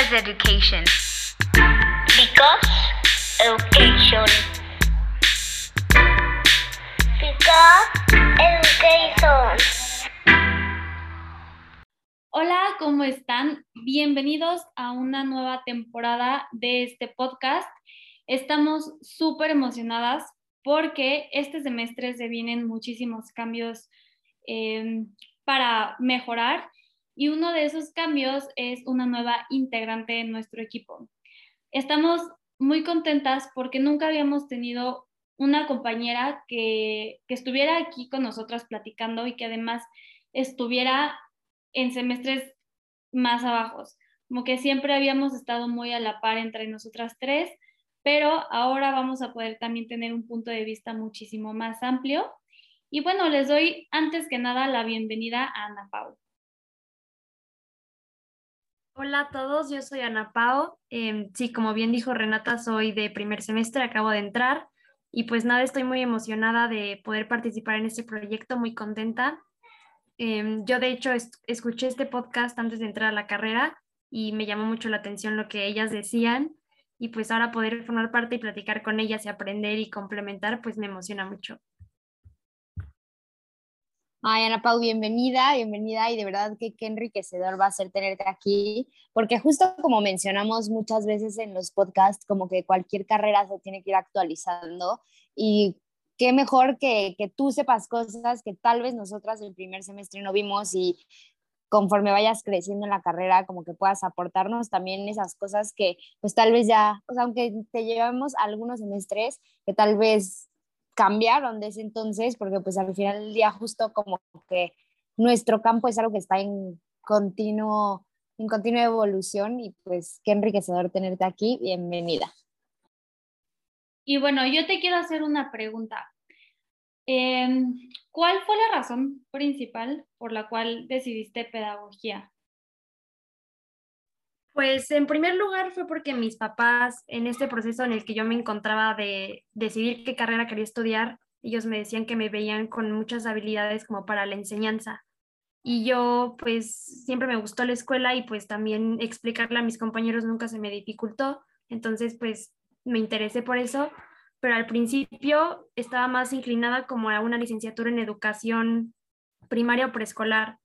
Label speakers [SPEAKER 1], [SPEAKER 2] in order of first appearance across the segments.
[SPEAKER 1] Because education.
[SPEAKER 2] Because education. Because education.
[SPEAKER 3] Hola, ¿cómo están? Bienvenidos a una nueva temporada de este podcast. Estamos súper emocionadas porque este semestre se vienen muchísimos cambios eh, para mejorar y uno de esos cambios es una nueva integrante en nuestro equipo. Estamos muy contentas porque nunca habíamos tenido una compañera que, estuviera aquí con nosotras platicando y que además estuviera en semestres más abajos. Como que siempre habíamos estado muy a la par entre nosotras tres, pero ahora vamos a poder también tener un punto de vista muchísimo más amplio. Y bueno, les doy antes que nada la bienvenida a Ana Pau.
[SPEAKER 4] Hola a todos, yo soy Ana Pau. Eh, sí, como bien dijo Renata, soy de primer semestre, acabo de entrar y pues nada, estoy muy emocionada de poder participar en este proyecto, muy contenta. Eh, yo de hecho es, escuché este podcast antes de entrar a la carrera y me llamó mucho la atención lo que ellas decían y pues ahora poder formar parte y platicar con ellas y aprender y complementar, pues me emociona mucho.
[SPEAKER 5] Ay, Ana Pau, bienvenida, bienvenida y de verdad que qué enriquecedor va a ser tenerte aquí, porque justo como mencionamos muchas veces en los podcasts, como que cualquier carrera se tiene que ir actualizando y qué mejor que, que tú sepas cosas que tal vez nosotras el primer semestre no vimos y conforme vayas creciendo en la carrera, como que puedas aportarnos también esas cosas que pues tal vez ya, o sea, aunque te llevamos algunos semestres, que tal vez cambiaron desde entonces, porque pues al final del día justo como que nuestro campo es algo que está en continuo, en continua evolución y pues qué enriquecedor tenerte aquí, bienvenida.
[SPEAKER 3] Y bueno, yo te quiero hacer una pregunta. Eh, ¿Cuál fue la razón principal por la cual decidiste pedagogía?
[SPEAKER 4] Pues en primer lugar fue porque mis papás, en este proceso en el que yo me encontraba de decidir qué carrera quería estudiar, ellos me decían que me veían con muchas habilidades como para la enseñanza. Y yo pues siempre me gustó la escuela y pues también explicarle a mis compañeros nunca se me dificultó. Entonces pues me interesé por eso, pero al principio estaba más inclinada como a una licenciatura en educación primaria o preescolar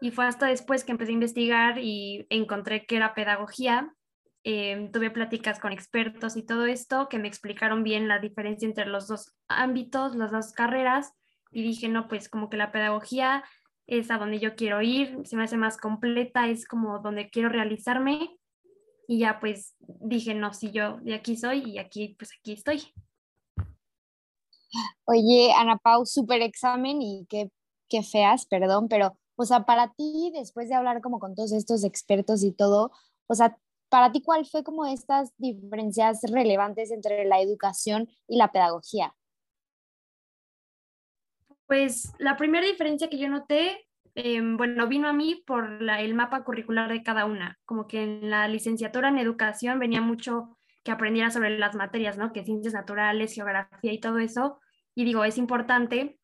[SPEAKER 4] y fue hasta después que empecé a investigar y encontré que era pedagogía. Eh, tuve pláticas con expertos y todo esto que me explicaron bien la diferencia entre los dos ámbitos, las dos carreras. Y dije, no, pues como que la pedagogía es a donde yo quiero ir, se me hace más completa, es como donde quiero realizarme. Y ya pues dije, no, si yo de aquí soy y aquí, pues aquí estoy.
[SPEAKER 5] Oye, Ana Pau, súper examen y qué, qué feas, perdón, pero o sea, para ti, después de hablar como con todos estos expertos y todo, o sea, para ti, ¿cuál fue como estas diferencias relevantes entre la educación y la pedagogía?
[SPEAKER 4] Pues la primera diferencia que yo noté, eh, bueno, vino a mí por la, el mapa curricular de cada una, como que en la licenciatura en educación venía mucho que aprendiera sobre las materias, ¿no? Que ciencias naturales, geografía y todo eso. Y digo, es importante,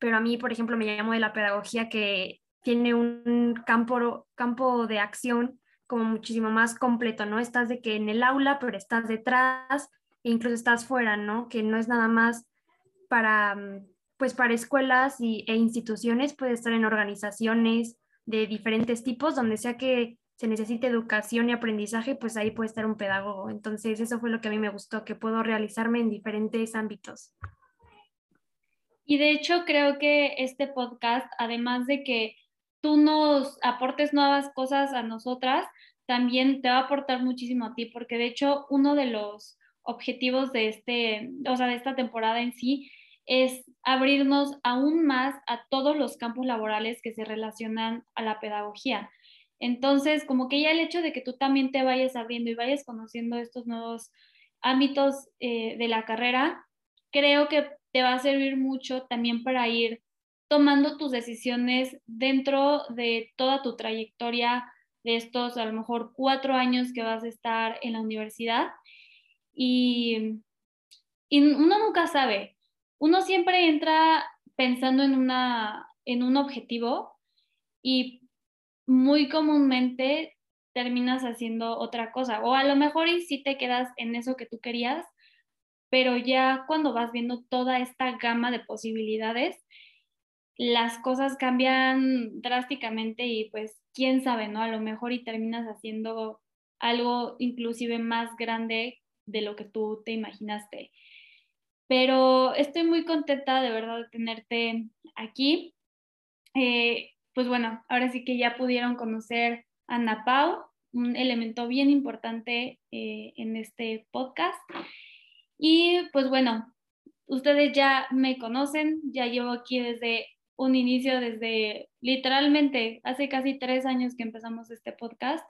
[SPEAKER 4] pero a mí, por ejemplo, me llamo de la pedagogía que tiene un campo, campo de acción como muchísimo más completo, ¿no? Estás de que en el aula, pero estás detrás e incluso estás fuera, ¿no? Que no es nada más para, mm, pues para escuelas y, e instituciones, puede estar en organizaciones de diferentes tipos, donde sea que se necesite educación y aprendizaje, pues ahí puede estar un pedagogo. Entonces, eso fue lo que a mí me gustó, que puedo realizarme en diferentes ámbitos.
[SPEAKER 3] Y de hecho, creo que este podcast, además de que tú nos aportes nuevas cosas a nosotras, también te va a aportar muchísimo a ti, porque de hecho uno de los objetivos de este, o sea, de esta temporada en sí es abrirnos aún más a todos los campos laborales que se relacionan a la pedagogía. Entonces, como que ya el hecho de que tú también te vayas abriendo y vayas conociendo estos nuevos ámbitos eh, de la carrera, creo que te va a servir mucho también para ir tomando tus decisiones dentro de toda tu trayectoria de estos a lo mejor cuatro años que vas a estar en la universidad. Y, y uno nunca sabe, uno siempre entra pensando en, una, en un objetivo y muy comúnmente terminas haciendo otra cosa. O a lo mejor y sí te quedas en eso que tú querías, pero ya cuando vas viendo toda esta gama de posibilidades, las cosas cambian drásticamente y pues quién sabe, ¿no? A lo mejor y terminas haciendo algo inclusive más grande de lo que tú te imaginaste. Pero estoy muy contenta de verdad de tenerte aquí. Eh, pues bueno, ahora sí que ya pudieron conocer a Ana Pau, un elemento bien importante eh, en este podcast. Y pues bueno, ustedes ya me conocen, ya llevo aquí desde un inicio, desde literalmente hace casi tres años que empezamos este podcast.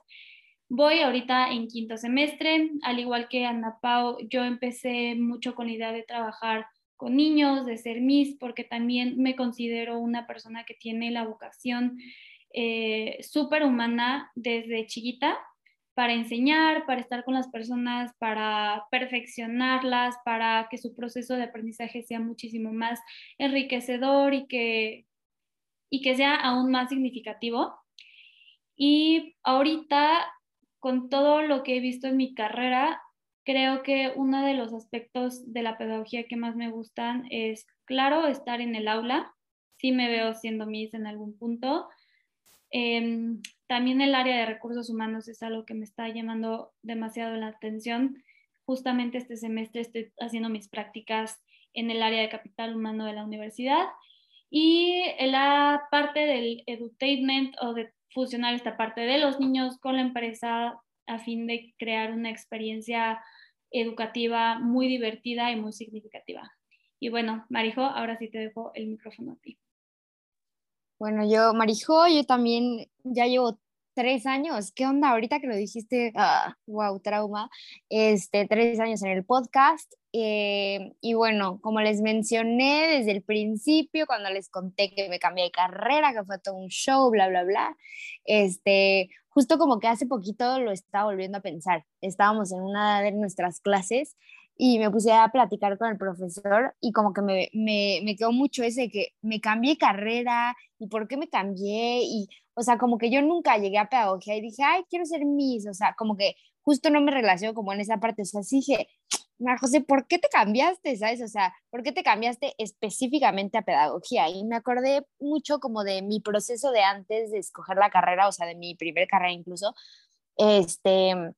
[SPEAKER 3] Voy ahorita en quinto semestre, al igual que Ana Pau, yo empecé mucho con la idea de trabajar con niños, de ser Miss, porque también me considero una persona que tiene la vocación eh, súper humana desde chiquita para enseñar, para estar con las personas, para perfeccionarlas, para que su proceso de aprendizaje sea muchísimo más enriquecedor y que, y que sea aún más significativo. Y ahorita, con todo lo que he visto en mi carrera, creo que uno de los aspectos de la pedagogía que más me gustan es, claro, estar en el aula. Sí me veo siendo Miss en algún punto. Em, también el área de recursos humanos es algo que me está llamando demasiado la atención. Justamente este semestre estoy haciendo mis prácticas en el área de capital humano de la universidad y en la parte del edutainment o de fusionar esta parte de los niños con la empresa a fin de crear una experiencia educativa muy divertida y muy significativa. Y bueno, Marijo, ahora sí te dejo el micrófono a ti.
[SPEAKER 5] Bueno, yo, Marijo, yo también ya llevo tres años. ¿Qué onda? Ahorita que lo dijiste, wow, ah, trauma. Este, tres años en el podcast. Eh, y bueno, como les mencioné desde el principio, cuando les conté que me cambié de carrera, que fue todo un show, bla, bla, bla, este, justo como que hace poquito lo estaba volviendo a pensar. Estábamos en una de nuestras clases y me puse a platicar con el profesor y como que me, me, me quedó mucho ese que me cambié carrera y por qué me cambié y, o sea, como que yo nunca llegué a pedagogía y dije, ay, quiero ser Miss, o sea, como que justo no me relaciono como en esa parte, o sea, sí dije, María José, ¿por qué te cambiaste, sabes? O sea, ¿por qué te cambiaste específicamente a pedagogía? Y me acordé mucho como de mi proceso de antes de escoger la carrera, o sea, de mi primer carrera incluso, este,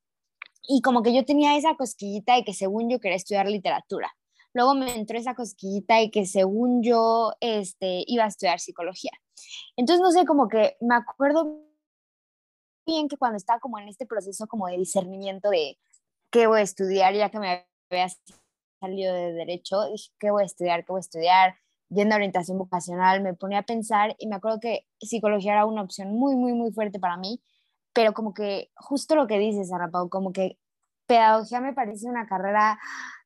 [SPEAKER 5] y como que yo tenía esa cosquillita de que según yo quería estudiar literatura. Luego me entró esa cosquillita de que según yo este, iba a estudiar psicología. Entonces, no sé, como que me acuerdo bien que cuando estaba como en este proceso como de discernimiento de qué voy a estudiar, ya que me había salido de derecho, dije, ¿qué voy a estudiar? ¿Qué voy a estudiar? Yendo a orientación vocacional, me ponía a pensar y me acuerdo que psicología era una opción muy, muy, muy fuerte para mí pero como que justo lo que dices, Ana como que pedagogía me parece una carrera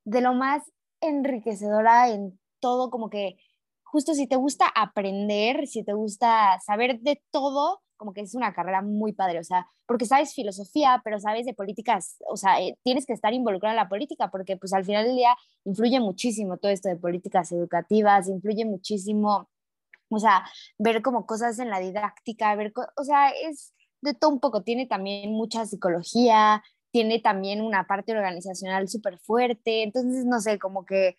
[SPEAKER 5] de lo más enriquecedora en todo, como que justo si te gusta aprender, si te gusta saber de todo, como que es una carrera muy padre, o sea, porque sabes filosofía, pero sabes de políticas, o sea, eh, tienes que estar involucrada en la política, porque pues al final del día influye muchísimo todo esto de políticas educativas, influye muchísimo, o sea, ver como cosas en la didáctica, ver, o sea, es de todo un poco, tiene también mucha psicología, tiene también una parte organizacional súper fuerte, entonces no sé, como que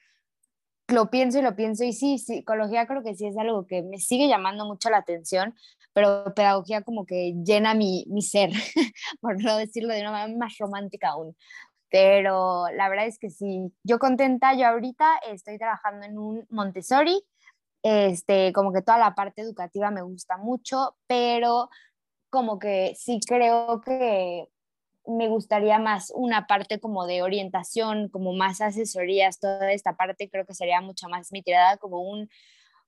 [SPEAKER 5] lo pienso y lo pienso y sí, psicología creo que sí es algo que me sigue llamando mucho la atención, pero pedagogía como que llena mi, mi ser, por no decirlo de una manera más romántica aún. Pero la verdad es que sí, yo contenta, yo ahorita estoy trabajando en un Montessori, este, como que toda la parte educativa me gusta mucho, pero como que sí creo que me gustaría más una parte como de orientación, como más asesorías, toda esta parte creo que sería mucho más mi tirada, como un,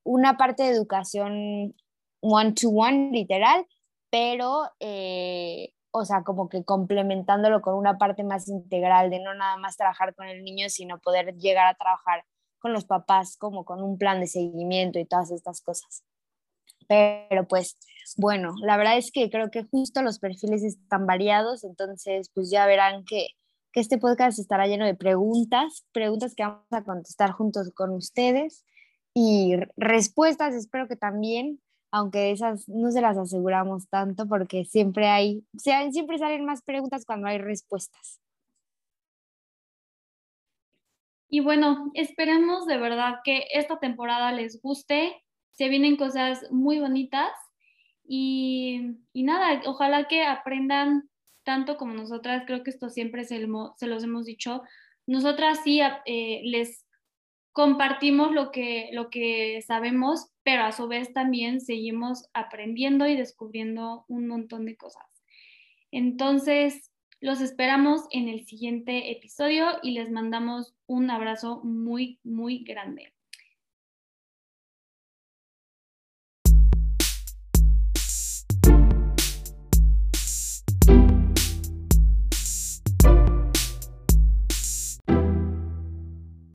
[SPEAKER 5] una parte de educación one-to-one, literal, pero, eh, o sea, como que complementándolo con una parte más integral de no nada más trabajar con el niño, sino poder llegar a trabajar con los papás como con un plan de seguimiento y todas estas cosas. Pero pues bueno, la verdad es que creo que justo los perfiles están variados, entonces pues ya verán que, que este podcast estará lleno de preguntas, preguntas que vamos a contestar juntos con ustedes y respuestas, espero que también aunque esas no se las aseguramos tanto porque siempre hay, siempre salen más preguntas cuando hay respuestas.
[SPEAKER 3] Y bueno, esperemos de verdad que esta temporada les guste. Se vienen cosas muy bonitas y, nada, ojalá que aprendan tanto como nosotras. Creo que esto siempre se, se los hemos dicho. Nosotras sí eh, les compartimos lo que, lo que sabemos, pero a su vez también seguimos aprendiendo y descubriendo un montón de cosas. Entonces, los esperamos en el siguiente episodio y les mandamos un abrazo muy, muy grande.